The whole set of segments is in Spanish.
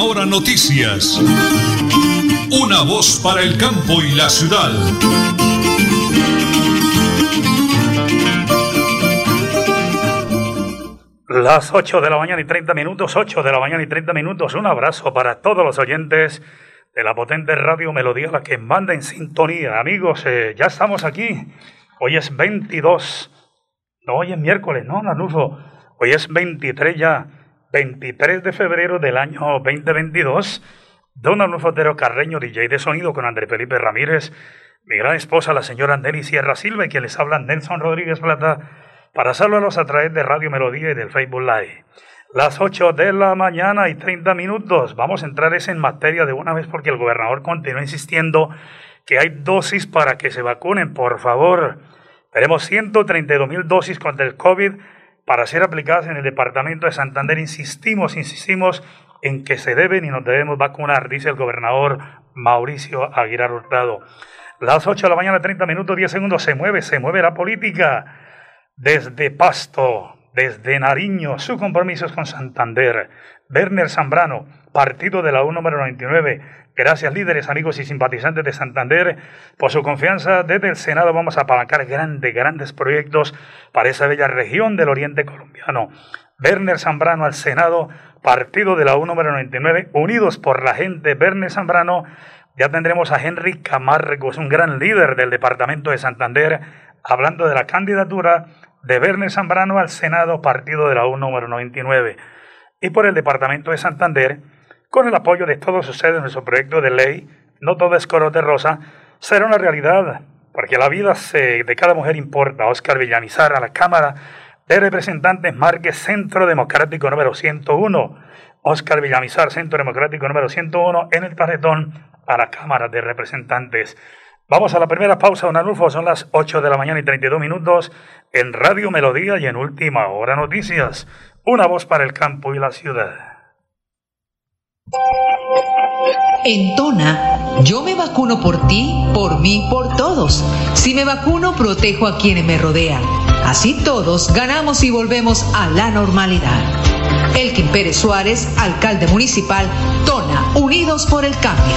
Última Noticias. Una voz para el campo y la ciudad. Las 8 de la mañana y 30 minutos, 8 de la mañana y 30 minutos. Un abrazo para todos los oyentes de la potente radio Melodía, la que manda en sintonía. Amigos, eh, ya estamos aquí. Hoy es 22. No, hoy es miércoles, ¿no, Nanufo? Hoy es 23 ya. 23 de febrero del año 2022. Don Arnulfo Otero Carreño, DJ de sonido con André Felipe Ramírez, mi gran esposa, la señora Nelly Sierra Silva, y quien les habla Nelson Rodríguez Plata, para saludarlos a través de Radio Melodía y del Facebook Live. Las 8 de la mañana y 30 minutos. Vamos a entrar en materia de una vez porque el gobernador continúa insistiendo que hay dosis para que se vacunen, por favor. Tenemos 132 mil dosis contra el COVID para ser aplicadas en el departamento de Santander. Insistimos, insistimos en que se deben y nos debemos vacunar, dice el gobernador Mauricio Aguilar Hurtado. Las 8 de la mañana, 30 minutos, 10 segundos, se mueve, se mueve la política. Desde Pasto, desde Nariño, su compromiso es con Santander. Werner Zambrano, partido de la U número 99. Gracias líderes, amigos y simpatizantes de Santander por su confianza. Desde el Senado vamos a apalancar grandes, grandes proyectos para esa bella región del oriente colombiano. Werner Zambrano al Senado, partido de la U número 99, unidos por la gente. Werner Zambrano, ya tendremos a Henry Camargo, es un gran líder del departamento de Santander, hablando de la candidatura de Werner Zambrano al Senado, partido de la U número 99. Y por el departamento de Santander, con el apoyo de todos ustedes, nuestro proyecto de ley, no todo es color de rosa, será una realidad, porque la vida de cada mujer importa. Oscar Villanizar a la Cámara de Representantes Marque Centro Democrático número 101. Oscar Villamizar, Centro Democrático número 101, en el tarjetón a la Cámara de Representantes. Vamos a la primera pausa, don Anulfo. Son las 8 de la mañana y 32 minutos en Radio Melodía y en Última Hora Noticias. Una voz para el campo y la ciudad. En Tona, yo me vacuno por ti, por mí, por todos. Si me vacuno, protejo a quienes me rodean. Así todos ganamos y volvemos a la normalidad. Elkin Pérez Suárez, alcalde municipal, Tona, Unidos por el Cambio.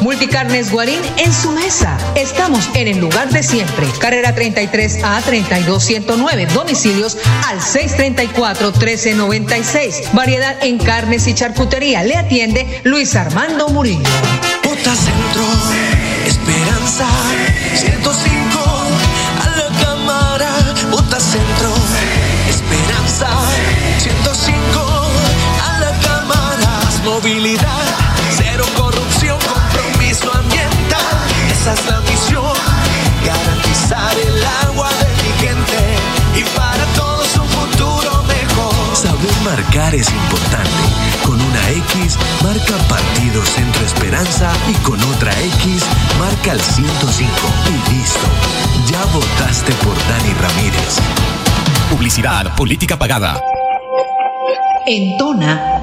Multicarnes Guarín en su mesa. Estamos en el lugar de siempre. Carrera 33 a 32109. Domicilios al 634 1396. Variedad en carnes y charcutería. Le atiende Luis Armando Murillo. Centro, Esperanza, 105 a la cámara. Centro, Esperanza, 105 a la cámara. Movilidad, Esa es la misión, garantizar el agua de mi gente y para todos un futuro mejor. Saber marcar es importante. Con una X, marca Partido Centro Esperanza y con otra X, marca el 105. Y listo. Ya votaste por Dani Ramírez. Publicidad, política pagada. En Tona,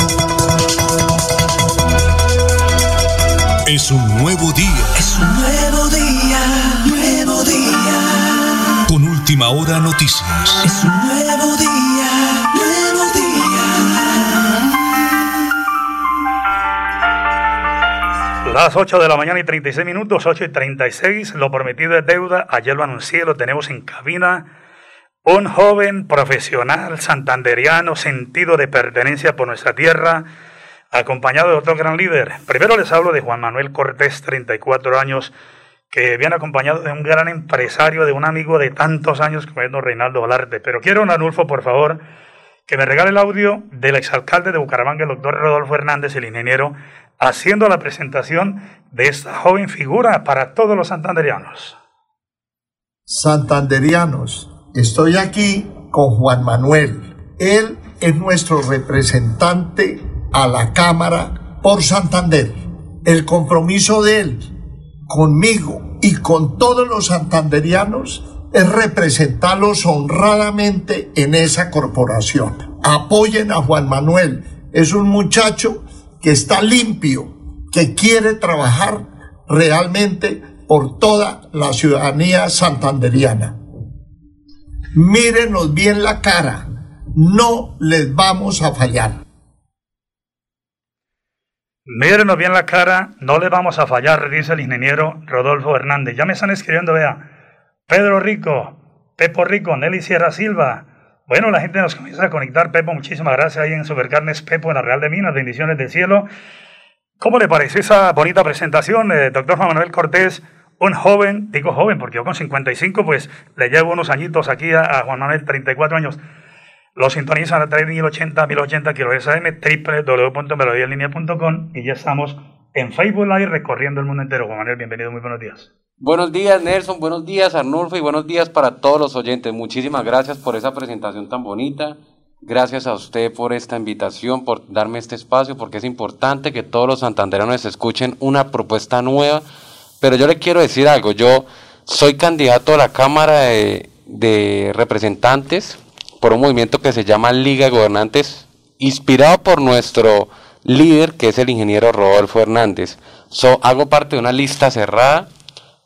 Es un nuevo día. Es un nuevo día, nuevo día. Con última hora noticias. Es un nuevo día, nuevo día. Las 8 de la mañana y 36 minutos, 8 y 36. Lo prometido es deuda. Ayer lo anuncié, lo tenemos en cabina. Un joven profesional santanderiano, sentido de pertenencia por nuestra tierra, acompañado de otro gran líder. Primero les hablo de Juan Manuel Cortés, 34 años, que viene acompañado de un gran empresario, de un amigo de tantos años como es don Reinaldo Olarte. Pero quiero, Anulfo, por favor, que me regale el audio del exalcalde de Bucaramanga, el doctor Rodolfo Hernández, el ingeniero, haciendo la presentación de esta joven figura para todos los santanderianos. Santanderianos, estoy aquí con Juan Manuel. Él es nuestro representante a la Cámara por Santander. El compromiso de él conmigo y con todos los santanderianos es representarlos honradamente en esa corporación. Apoyen a Juan Manuel. Es un muchacho que está limpio, que quiere trabajar realmente por toda la ciudadanía santanderiana. Mírenos bien la cara, no les vamos a fallar. Mírenos bien la cara, no le vamos a fallar, dice el ingeniero Rodolfo Hernández. Ya me están escribiendo, vea. Pedro Rico, Pepo Rico, Nelly Sierra Silva. Bueno, la gente nos comienza a conectar. Pepo, muchísimas gracias ahí en Supercarnes Pepo en la Real de Minas. Bendiciones del cielo. ¿Cómo le pareció esa bonita presentación, eh, doctor Juan Manuel Cortés? Un joven, digo joven porque yo con 55 pues le llevo unos añitos aquí a, Juan Manuel, 34 años. Lo sintonizan a través de 1080, 1080 kHz www.melodialinea.com y ya estamos en Facebook Live recorriendo el mundo entero. Juan Manuel, bienvenido, muy buenos días. Buenos días Nelson, buenos días Arnulfo y buenos días para todos los oyentes. Muchísimas gracias por esa presentación tan bonita. Gracias a usted por esta invitación, por darme este espacio, porque es importante que todos los santanderanos escuchen una propuesta nueva. Pero yo le quiero decir algo, yo soy candidato a la Cámara de, de Representantes por un movimiento que se llama Liga de Gobernantes, inspirado por nuestro líder, que es el ingeniero Rodolfo Hernández. So, hago parte de una lista cerrada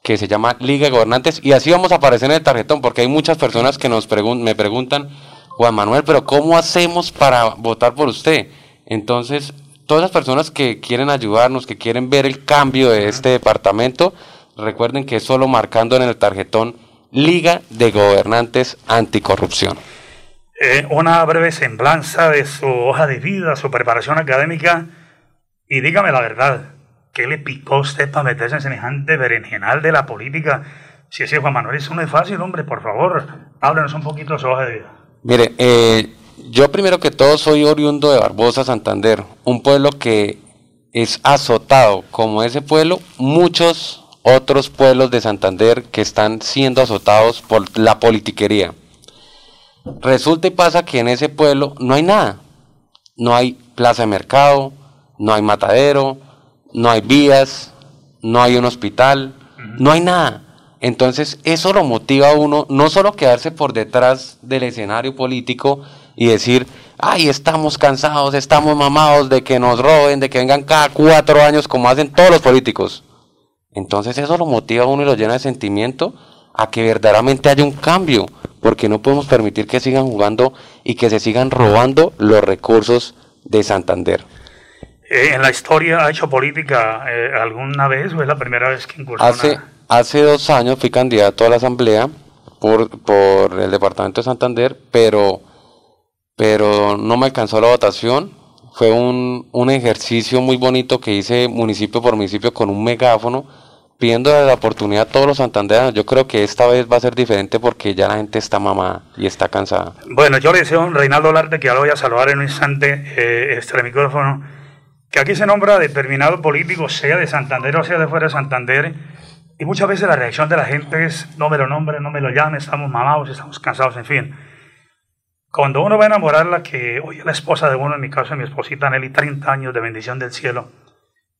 que se llama Liga de Gobernantes y así vamos a aparecer en el tarjetón, porque hay muchas personas que nos pregun me preguntan, Juan Manuel, pero ¿cómo hacemos para votar por usted? Entonces, todas las personas que quieren ayudarnos, que quieren ver el cambio de este departamento, recuerden que es solo marcando en el tarjetón Liga de Gobernantes Anticorrupción. Una breve semblanza de su hoja de vida, su preparación académica y dígame la verdad, ¿qué le picó a usted para meterse en semejante berenjenal de la política? Si ese Juan Manuel, eso no es fácil, hombre, por favor, háblenos un poquito de su hoja de vida. Mire, eh, yo primero que todo soy oriundo de Barbosa, Santander, un pueblo que es azotado, como ese pueblo, muchos otros pueblos de Santander que están siendo azotados por la politiquería. Resulta y pasa que en ese pueblo no hay nada. No hay plaza de mercado, no hay matadero, no hay vías, no hay un hospital, no hay nada. Entonces eso lo motiva a uno no solo quedarse por detrás del escenario político y decir, ay, estamos cansados, estamos mamados de que nos roben, de que vengan cada cuatro años como hacen todos los políticos. Entonces eso lo motiva a uno y lo llena de sentimiento a que verdaderamente haya un cambio, porque no podemos permitir que sigan jugando y que se sigan robando los recursos de Santander. Eh, ¿En la historia ha hecho política eh, alguna vez o es la primera vez que incursiona? Hace, hace dos años fui candidato a la asamblea por, por el departamento de Santander, pero, pero no me alcanzó la votación. Fue un, un ejercicio muy bonito que hice municipio por municipio con un megáfono pidiendo la oportunidad a todos los santandereanos. Yo creo que esta vez va a ser diferente porque ya la gente está mamada y está cansada. Bueno, yo le deseo a Reinaldo Larte, que ya lo voy a saludar en un instante, eh, este micrófono, que aquí se nombra determinado político, sea de Santander o sea de fuera de Santander, y muchas veces la reacción de la gente es, no me lo nombre, no me lo llame, estamos mamados, estamos cansados, en fin. Cuando uno va a enamorarla, que hoy es la esposa de uno, en mi caso mi esposita Nelly, 30 años de bendición del cielo,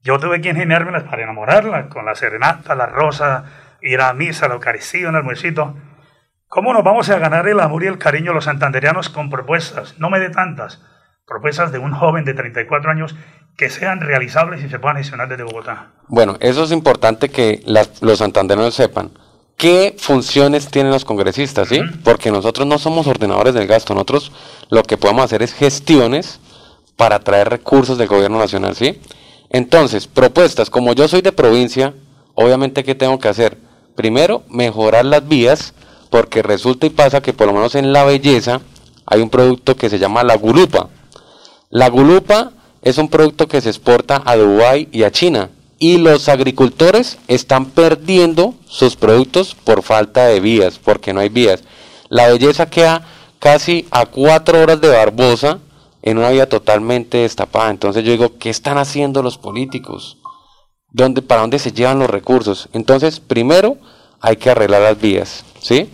yo tuve que ingeniármelas para enamorarla, con la serenata, la rosa, ir a misa, la Eucaristía, un almuercito. ¿Cómo nos vamos a ganar el amor y el cariño los santanderianos con propuestas? No me dé tantas. Propuestas de un joven de 34 años que sean realizables y se puedan gestionar desde Bogotá. Bueno, eso es importante que las- los santandereanos sepan. ¿Qué funciones tienen los congresistas? ¿sí? Porque nosotros no somos ordenadores del gasto, nosotros lo que podemos hacer es gestiones para traer recursos del gobierno nacional, ¿sí? Entonces, propuestas, como yo soy de provincia, obviamente, ¿qué tengo que hacer? Primero, mejorar las vías, porque resulta y pasa que por lo menos en la belleza hay un producto que se llama la gulupa. La gulupa es un producto que se exporta a Dubái y a China. Y los agricultores están perdiendo sus productos por falta de vías, porque no hay vías. La belleza queda casi a cuatro horas de Barbosa en una vía totalmente destapada. Entonces yo digo, ¿qué están haciendo los políticos? ¿Dónde, ¿Para dónde se llevan los recursos? Entonces, primero hay que arreglar las vías, ¿sí?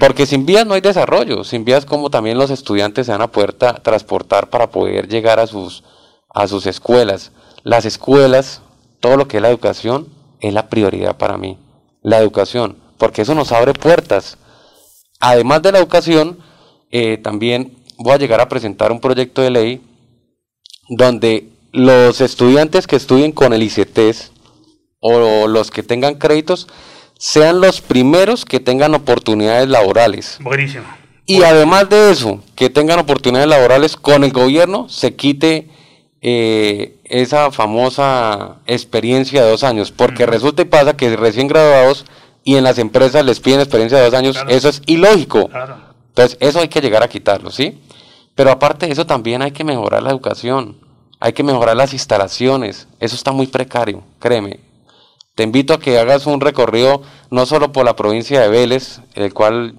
Porque sin vías no hay desarrollo, sin vías como también los estudiantes se van a poder tra- transportar para poder llegar a sus, a sus escuelas. Las escuelas, todo lo que es la educación, es la prioridad para mí. La educación, porque eso nos abre puertas. Además de la educación, eh, también voy a llegar a presentar un proyecto de ley donde los estudiantes que estudien con el ICETES o los que tengan créditos sean los primeros que tengan oportunidades laborales. Buenísimo. Y además de eso, que tengan oportunidades laborales con el gobierno, se quite eh, esa famosa experiencia de dos años, porque resulta y pasa que recién graduados y en las empresas les piden experiencia de dos años, eso es ilógico. Entonces, eso hay que llegar a quitarlo, ¿sí? Pero aparte de eso, también hay que mejorar la educación, hay que mejorar las instalaciones, eso está muy precario, créeme. Te invito a que hagas un recorrido no solo por la provincia de Vélez, el cual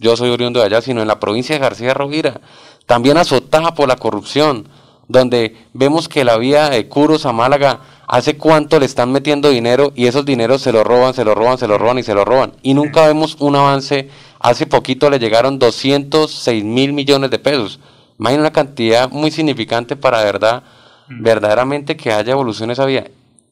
yo soy oriundo de allá, sino en la provincia de García Rovira, también azotada por la corrupción, donde vemos que la vía de Curos a Málaga, hace cuánto le están metiendo dinero y esos dineros se lo roban, se lo roban, se lo roban y se lo roban. Y nunca vemos un avance. Hace poquito le llegaron 206 mil millones de pesos. Imagina una cantidad muy significante para verdad, verdaderamente que haya evolución en esa vía.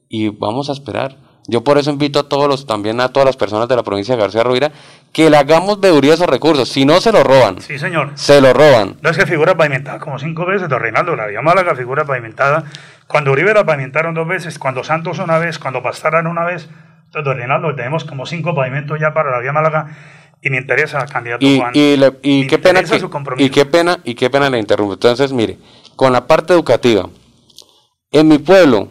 Y vamos a esperar. Yo por eso invito a todos los, también a todas las personas de la provincia de García Rovira, que le hagamos veeduría a esos recursos. Si no se lo roban, Sí, señor. se lo roban. No es que figura pavimentada como cinco veces, don Reinaldo, la vía Málaga figura pavimentada. Cuando Uribe la pavimentaron dos veces, cuando Santos una vez, cuando Pastaran una vez. Entonces, don Reinaldo, tenemos como cinco pavimentos ya para la vía Málaga y me interesa, candidato Y, Juan. y, le- y me qué pena que- su compromiso. y qué pena y qué pena le interrumpo. Entonces, mire, con la parte educativa, en mi pueblo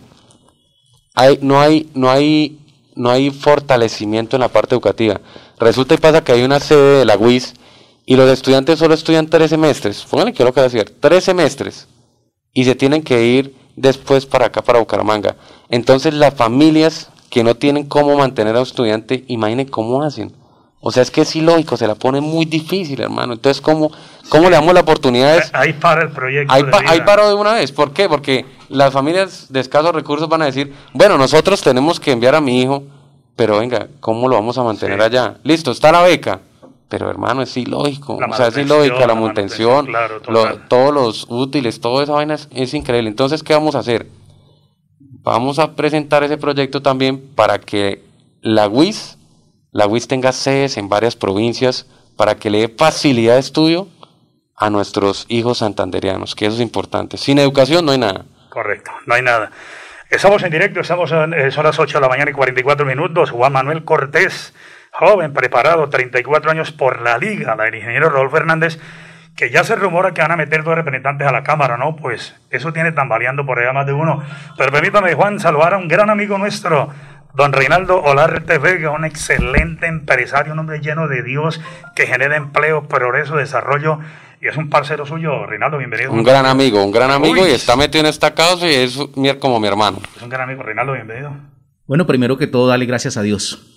hay, no hay, no hay, no hay fortalecimiento en la parte educativa. Resulta y pasa que hay una sede de la UIS y los estudiantes solo estudian tres semestres. Pónganle que lo que a decir, tres semestres. Y se tienen que ir después para acá, para Bucaramanga. Entonces las familias que no tienen cómo mantener a un estudiante, imaginen cómo hacen. O sea, es que es ilógico, se la pone muy difícil, hermano. Entonces, ¿cómo, cómo le damos la oportunidad? Ahí para el proyecto. Ahí, pa- ahí paro de una vez. ¿Por qué? Porque las familias de escasos recursos van a decir, bueno, nosotros tenemos que enviar a mi hijo, pero venga, ¿cómo lo vamos a mantener allá? Listo, está la beca. Pero hermano, es ilógico. La o sea, es ilógica la la manutención, claro, lo- todos los útiles, toda esa vaina es, es increíble. Entonces, ¿qué vamos a hacer? Vamos a presentar ese proyecto también para que la UIS, la UIS tenga sedes en varias provincias para que le dé facilidad de estudio a nuestros hijos santanderianos, que eso es importante. Sin educación no hay nada. Correcto, no hay nada. Estamos en directo, estamos en, eh, las 8 de la mañana y 44 minutos. Juan Manuel Cortés, joven, preparado, 34 años por la Liga, la del ingeniero Rodolfo Hernández, que ya se rumora que van a meter dos representantes a la Cámara, ¿no? Pues eso tiene tambaleando por allá más de uno. Pero permítame, Juan, saludar a un gran amigo nuestro, don Reinaldo Olarte Vega, un excelente empresario, un hombre lleno de Dios, que genera empleo, progreso, desarrollo, y es un parcero suyo. Reinaldo, bienvenido. Un gran amigo, un gran amigo Uy. y está metido en esta causa y es como mi hermano. Es un gran amigo, Reinaldo, bienvenido. Bueno, primero que todo, dale gracias a Dios.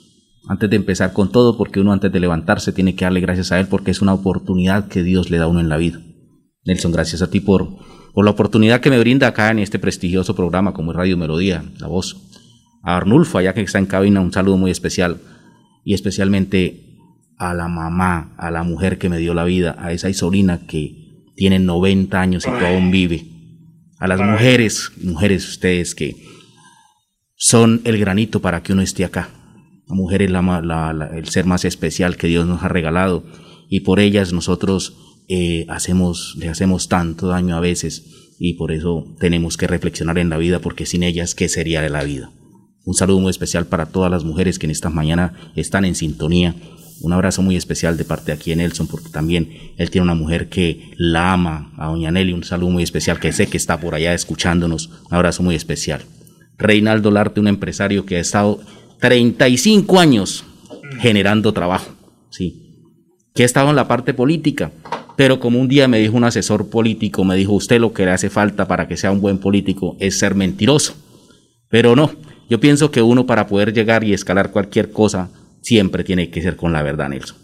Antes de empezar con todo, porque uno antes de levantarse tiene que darle gracias a Él porque es una oportunidad que Dios le da a uno en la vida. Nelson, gracias a ti por, por la oportunidad que me brinda acá en este prestigioso programa como es Radio Melodía, La Voz. A Arnulfo, allá que está en cabina, un saludo muy especial. Y especialmente a la mamá, a la mujer que me dio la vida, a esa Isolina que tiene 90 años y que aún vive. A las mujeres, mujeres ustedes que son el granito para que uno esté acá. La mujer es la, el ser más especial que Dios nos ha regalado y por ellas nosotros eh, hacemos, le hacemos tanto daño a veces y por eso tenemos que reflexionar en la vida porque sin ellas, ¿qué sería de la vida? Un saludo muy especial para todas las mujeres que en esta mañana están en sintonía. Un abrazo muy especial de parte de aquí en Nelson porque también él tiene una mujer que la ama, a Doña Nelly. Un saludo muy especial que sé que está por allá escuchándonos. Un abrazo muy especial. Reinaldo Larte, un empresario que ha estado 35 años generando trabajo, sí, que ha estado en la parte política, pero como un día me dijo un asesor político, me dijo, usted lo que le hace falta para que sea un buen político es ser mentiroso. Pero no, yo pienso que uno para poder llegar y escalar cualquier cosa siempre tiene que ser con la verdad, Nelson.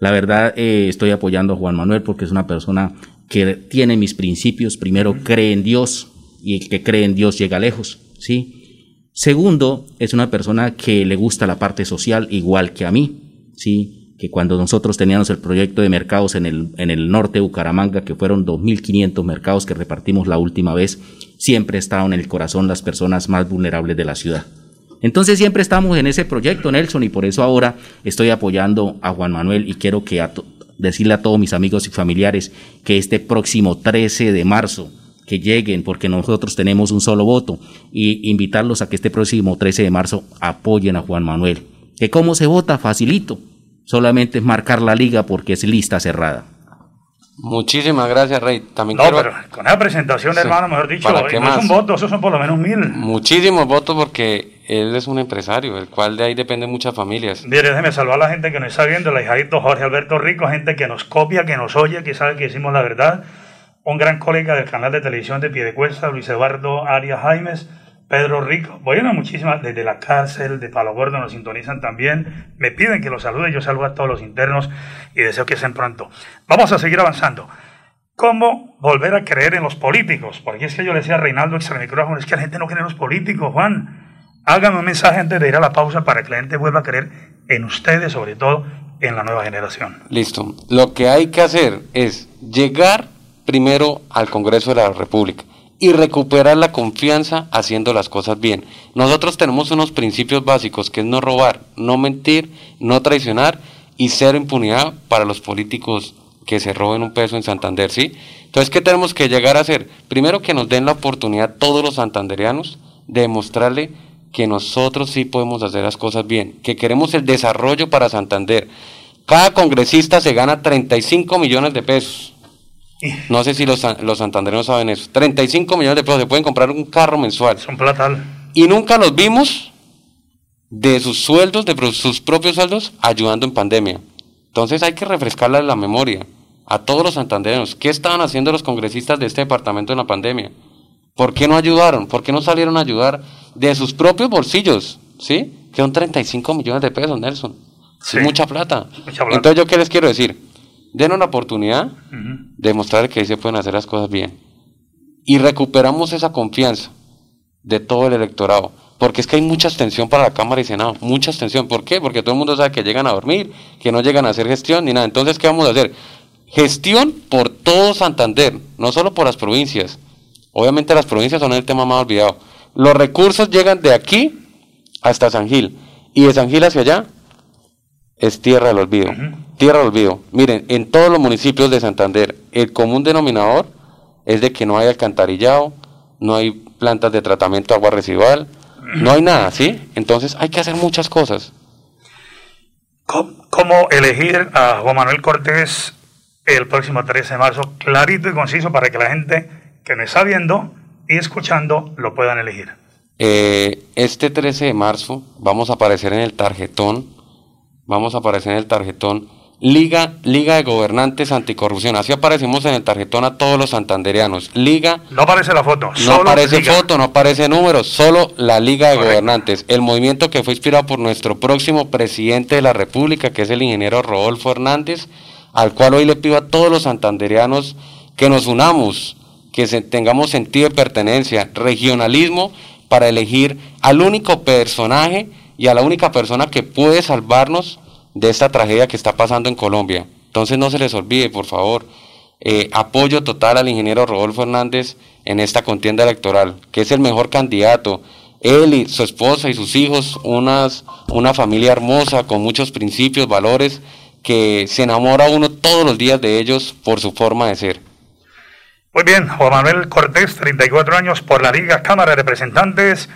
La verdad, eh, estoy apoyando a Juan Manuel porque es una persona que tiene mis principios. Primero, cree en Dios y el que cree en Dios llega lejos, ¿sí? Segundo, es una persona que le gusta la parte social igual que a mí, ¿sí? que cuando nosotros teníamos el proyecto de mercados en el, en el norte de Bucaramanga, que fueron 2.500 mercados que repartimos la última vez, siempre estaban en el corazón las personas más vulnerables de la ciudad. Entonces siempre estamos en ese proyecto, Nelson, y por eso ahora estoy apoyando a Juan Manuel y quiero que decirle a todos mis amigos y familiares que este próximo 13 de marzo, que lleguen, porque nosotros tenemos un solo voto, y invitarlos a que este próximo 13 de marzo apoyen a Juan Manuel. ¿Que cómo se vota? Facilito solamente es marcar la liga porque es lista cerrada. Muchísimas gracias, Rey. También no, pero con esa presentación, hermano, mejor dicho, no es un voto, esos son por lo menos mil. Muchísimos votos porque él es un empresario, el cual de ahí depende muchas familias. Mire, déjeme salvar a la gente que nos está viendo, el hijadito Jorge Alberto Rico, gente que nos copia, que nos oye, que sabe que decimos la verdad. Un gran colega del canal de televisión de Piedecuesta, Luis Eduardo Arias Jaimes Pedro Rico, bueno, muchísimas, desde la cárcel de Palo Gordo nos sintonizan también, me piden que los salude, yo saludo a todos los internos y deseo que estén pronto. Vamos a seguir avanzando. ¿Cómo volver a creer en los políticos? Porque es que yo le decía a Reinaldo extra micrófono, es que la gente no cree en los políticos, Juan. Hágame un mensaje antes de ir a la pausa para que la gente vuelva a creer en ustedes, sobre todo en la nueva generación. Listo. Lo que hay que hacer es llegar primero al Congreso de la República y recuperar la confianza haciendo las cosas bien. Nosotros tenemos unos principios básicos que es no robar, no mentir, no traicionar y cero impunidad para los políticos que se roben un peso en Santander, ¿sí? Entonces, ¿qué tenemos que llegar a hacer? Primero que nos den la oportunidad todos los santanderianos de demostrarle que nosotros sí podemos hacer las cosas bien, que queremos el desarrollo para Santander. Cada congresista se gana 35 millones de pesos. No sé si los, los santandereños saben eso. 35 millones de pesos se pueden comprar un carro mensual. Son platal. Y nunca los vimos de sus sueldos, de sus propios sueldos, ayudando en pandemia. Entonces hay que refrescarle la memoria a todos los santandereños. ¿Qué estaban haciendo los congresistas de este departamento en la pandemia? ¿Por qué no ayudaron? ¿Por qué no salieron a ayudar de sus propios bolsillos? ¿Sí? Que son 35 millones de pesos, Nelson. Sí. mucha plata. Mucha plata. Entonces, ¿yo qué les quiero decir? denos la oportunidad mostrar que ahí se pueden hacer las cosas bien. Y recuperamos esa confianza de todo el electorado. Porque es que hay mucha abstención para la Cámara y Senado, mucha abstención. ¿Por qué? Porque todo el mundo sabe que llegan a dormir, que no llegan a hacer gestión ni nada. Entonces, ¿qué vamos a hacer? Gestión por todo Santander, no solo por las provincias. Obviamente las provincias son el tema más olvidado. Los recursos llegan de aquí hasta San Gil. Y de San Gil hacia allá es tierra del olvido. Tierra del olvido. Miren, en todos los municipios de Santander, el común denominador es de que no hay alcantarillado, no hay plantas de tratamiento de agua residual, no hay nada, ¿sí? Entonces hay que hacer muchas cosas. ¿Cómo, elegir a Juan Manuel Cortés el próximo 13 de marzo? Clarito y conciso para que la gente que me está viendo y escuchando lo puedan elegir. Eh, este 13 de marzo vamos a aparecer en el tarjetón vamos a aparecer en el tarjetón Liga, Liga de Gobernantes Anticorrupción. Así aparecemos en el tarjetón a todos los santandereanos. Liga. No aparece la foto. No aparece foto, no aparece números, solo la Liga de Gobernantes. El movimiento que fue inspirado por nuestro próximo presidente de la República, que es el ingeniero Rodolfo Hernández, al cual hoy le pido a todos los santandereanos que nos unamos, que tengamos sentido de pertenencia, regionalismo, para elegir al único personaje y a la única persona que puede salvarnos de esta tragedia que está pasando en Colombia. Entonces no se les olvide, por favor, eh, apoyo total al ingeniero Rodolfo Hernández en esta contienda electoral, que es el mejor candidato. Él y su esposa y sus hijos, unas, una familia hermosa, con muchos principios, valores, que se enamora uno todos los días de ellos por su forma de ser. Muy bien, Juan Manuel Cortés, 34 años por la Liga Cámara de Representantes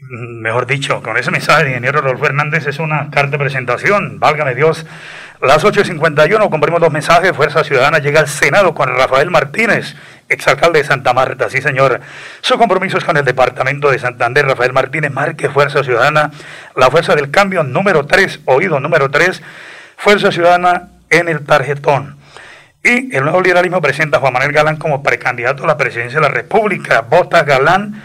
mejor dicho, con ese mensaje de ingeniero Rodolfo Hernández es una carta de presentación, válgame Dios. Las 8.51 cumplimos dos mensajes, Fuerza Ciudadana llega al Senado con Rafael Martínez, exalcalde de Santa Marta, sí señor. Su compromiso es con el Departamento de Santander, Rafael Martínez, marque Fuerza Ciudadana, la Fuerza del Cambio número 3, oído número 3, Fuerza Ciudadana en el tarjetón. Y el nuevo liberalismo presenta a Juan Manuel Galán como precandidato a la presidencia de la República. Vota Galán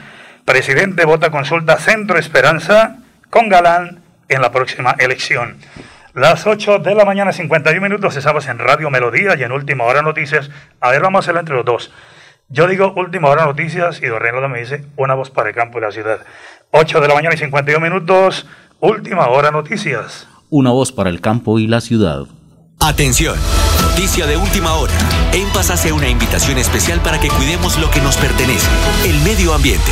Presidente vota consulta Centro Esperanza con Galán en la próxima elección. Las 8 de la mañana, 51 minutos, estamos en Radio Melodía y en Última Hora Noticias. A ver, vamos a hacerlo entre los dos. Yo digo Última Hora Noticias y Don Reynaldo me dice una voz para el campo y la ciudad. 8 de la mañana y 51 minutos, Última Hora Noticias. Una voz para el campo y la ciudad. Atención, noticia de última hora. En Paz hace una invitación especial para que cuidemos lo que nos pertenece, el medio ambiente.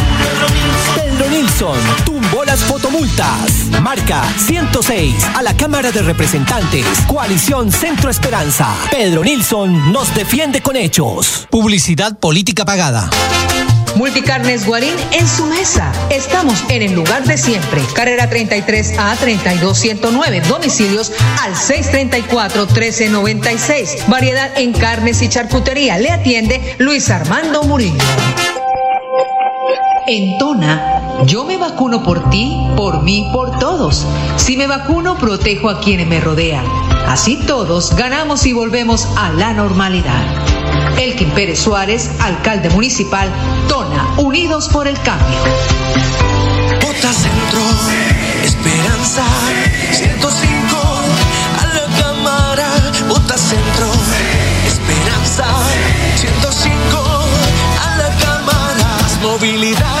tumbó las fotomultas. Marca 106 a la Cámara de Representantes. Coalición Centro Esperanza. Pedro Nilsson nos defiende con hechos. Publicidad política pagada. Multicarnes Guarín en su mesa. Estamos en el lugar de siempre. Carrera 33 a 32109. Domicilios al 634 1396. Variedad en carnes y charcutería. Le atiende Luis Armando Murillo. En Tona, yo me vacuno por ti, por mí, por todos. Si me vacuno, protejo a quienes me rodean. Así todos ganamos y volvemos a la normalidad. Elkin Pérez Suárez, alcalde municipal, Tona, Unidos por el Cambio. Bota Centro, Esperanza, 105, a la cámara, Bota Centro, Esperanza, 105, a la cámara, movilidad,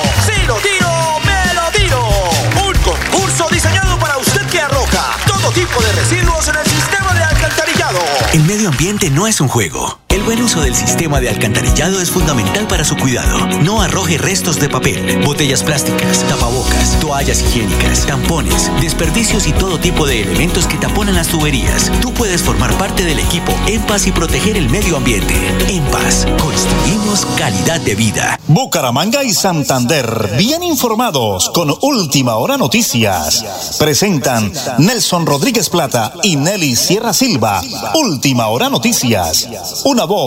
Tipo de residuos en el sistema de alcantarillado. El medio ambiente no es un juego. El buen uso del sistema de alcantarillado es fundamental para su cuidado. No arroje restos de papel, botellas plásticas, tapabocas, toallas higiénicas, tampones, desperdicios y todo tipo de elementos que taponan las tuberías. Tú puedes formar parte del equipo En Paz y proteger el medio ambiente. En Paz, construimos calidad de vida. Bucaramanga y Santander, bien informados con Última Hora Noticias. Presentan Nelson Rodríguez Plata y Nelly Sierra Silva. Última Hora Noticias. Una voz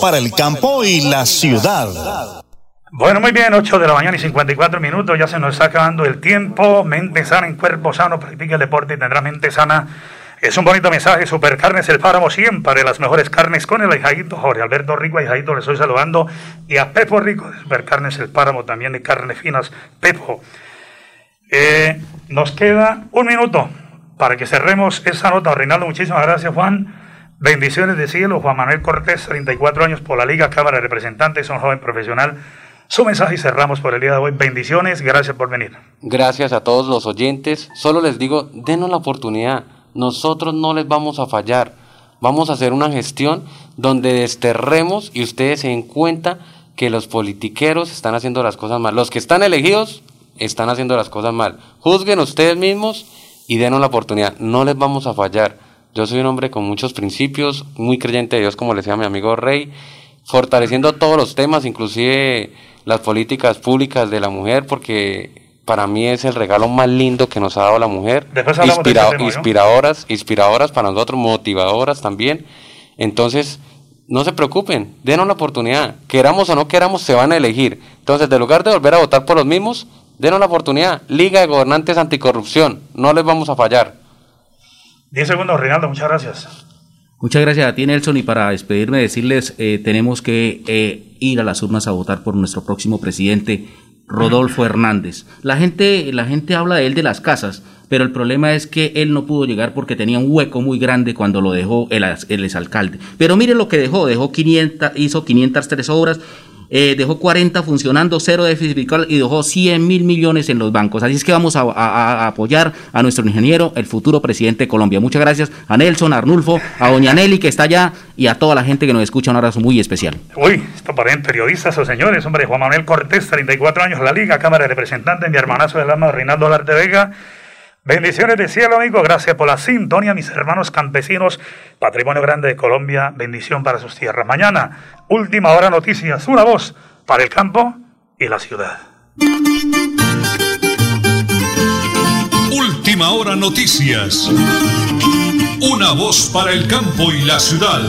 para el campo y la ciudad. Bueno, muy bien, 8 de la mañana y 54 minutos, ya se nos está acabando el tiempo. Mente sana en cuerpo sano, practica el deporte y tendrá mente sana Es un bonito mensaje, Supercarnes El Páramo, siempre las mejores carnes con el ahijadito Jorge Alberto Rico, ahijadito, le estoy saludando, y a Pepo Rico de Supercarnes El Páramo, también de carnes finas, Pepo. Eh, nos queda un minuto para que cerremos esa nota. Reinaldo, muchísimas gracias, Juan. Bendiciones de cielo, Juan Manuel Cortés, 34 años por la Liga Cámara de Representantes, un joven profesional. Su mensaje y cerramos por el día de hoy. Bendiciones, gracias por venir. Gracias a todos los oyentes. Solo les digo, denos la oportunidad nosotros no les vamos a fallar. Vamos a hacer una gestión donde desterremos y ustedes se den cuenta que los politiqueros están haciendo las cosas mal. Los que están elegidos están haciendo las cosas mal. Juzguen ustedes mismos y denos la oportunidad. No les vamos a fallar. Yo soy un hombre con muchos principios, muy creyente de Dios, como le decía mi amigo Rey, fortaleciendo todos los temas, inclusive las políticas públicas de la mujer, porque para mí es el regalo más lindo que nos ha dado la mujer. inspiradoras, inspiradoras para nosotros, motivadoras también. Entonces, no se preocupen, denos la oportunidad. Queramos o no queramos, se van a elegir. Entonces, de lugar de volver a votar por los mismos, denos la oportunidad. Liga de Gobernantes Anticorrupción, no les vamos a fallar. Diez segundos, Reinaldo, muchas gracias. Muchas gracias a ti, Nelson. Y para despedirme, decirles, eh, tenemos que eh, ir a las urnas a votar por nuestro próximo presidente, Rodolfo Hernández. La gente, la gente habla de él de las casas, pero el problema es que él no pudo llegar porque tenía un hueco muy grande cuando lo dejó el, el exalcalde. Pero mire lo que dejó, dejó 500, hizo 503 obras eh, dejó 40 funcionando, cero déficit fiscal y dejó 100 mil millones en los bancos. Así es que vamos a, apoyar a nuestro ingeniero, el futuro presidente de Colombia. Muchas gracias a Nelson, a Arnulfo, a Doña Nelly que está allá y a toda la gente que nos escucha. Un abrazo muy especial. Uy, esto parecen periodistas o señores. Hombre, Juan Manuel Cortés, 34 años, la Liga, Cámara de Representantes, mi hermanazo del alma, Reinaldo Larte Vega. Bendiciones de cielo, amigo. Gracias por la sintonía, mis hermanos campesinos. Patrimonio grande de Colombia. Bendición para sus tierras. Mañana, última hora noticias. Una voz para el campo y la ciudad. Última hora noticias. Una voz para el campo y la ciudad.